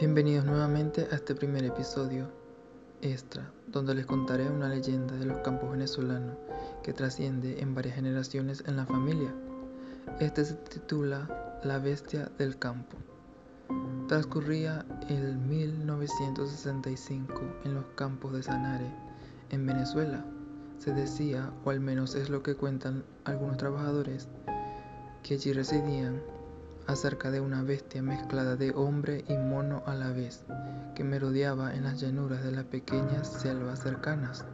Bienvenidos nuevamente a este primer episodio extra, donde les contaré una leyenda de los campos venezolanos que trasciende en varias generaciones en la familia. Este se titula La bestia del campo. Transcurría el 1965 en los campos de Sanare, en Venezuela. Se decía, o al menos es lo que cuentan algunos trabajadores, que allí residían acerca de una bestia mezclada de hombre y mono a la vez, que merodeaba en las llanuras de las pequeñas selvas cercanas.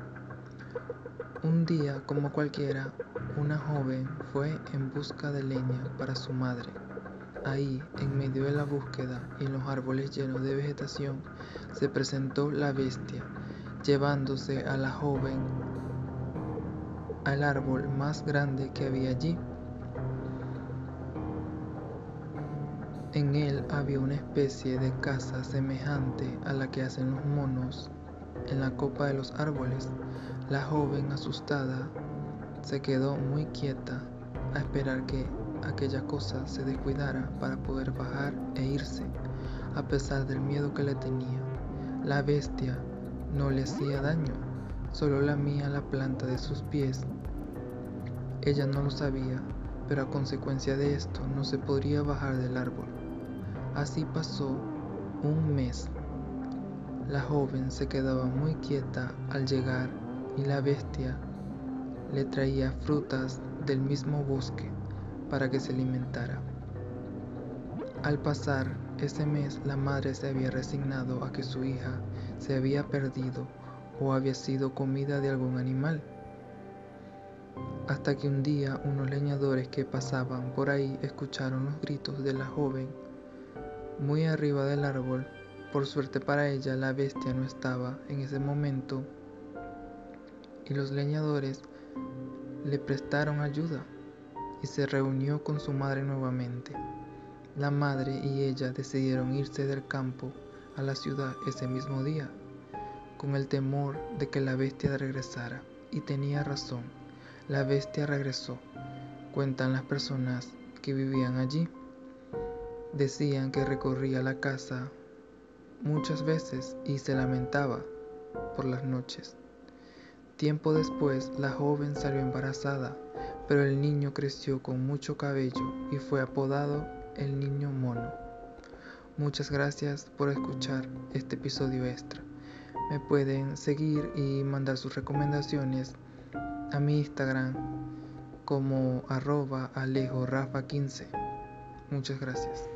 Un día, como cualquiera, una joven fue en busca de leña para su madre. Ahí, en medio de la búsqueda y en los árboles llenos de vegetación, se presentó la bestia, llevándose a la joven al árbol más grande que había allí. En él había una especie de casa semejante a la que hacen los monos en la copa de los árboles. La joven, asustada, se quedó muy quieta a esperar que aquella cosa se descuidara para poder bajar e irse, a pesar del miedo que le tenía. La bestia no le hacía daño, solo lamía la planta de sus pies. Ella no lo sabía, pero a consecuencia de esto no se podría bajar del árbol. Así pasó un mes. La joven se quedaba muy quieta al llegar y la bestia le traía frutas del mismo bosque para que se alimentara. Al pasar ese mes la madre se había resignado a que su hija se había perdido o había sido comida de algún animal. Hasta que un día unos leñadores que pasaban por ahí escucharon los gritos de la joven muy arriba del árbol. Por suerte para ella, la bestia no estaba en ese momento y los leñadores le prestaron ayuda y se reunió con su madre nuevamente. La madre y ella decidieron irse del campo a la ciudad ese mismo día, con el temor de que la bestia regresara. Y tenía razón, la bestia regresó, cuentan las personas que vivían allí. Decían que recorría la casa muchas veces y se lamentaba por las noches. Tiempo después, la joven salió embarazada, pero el niño creció con mucho cabello y fue apodado el niño mono. Muchas gracias por escuchar este episodio extra. Me pueden seguir y mandar sus recomendaciones a mi Instagram como arroba alejorafa15. Muchas gracias.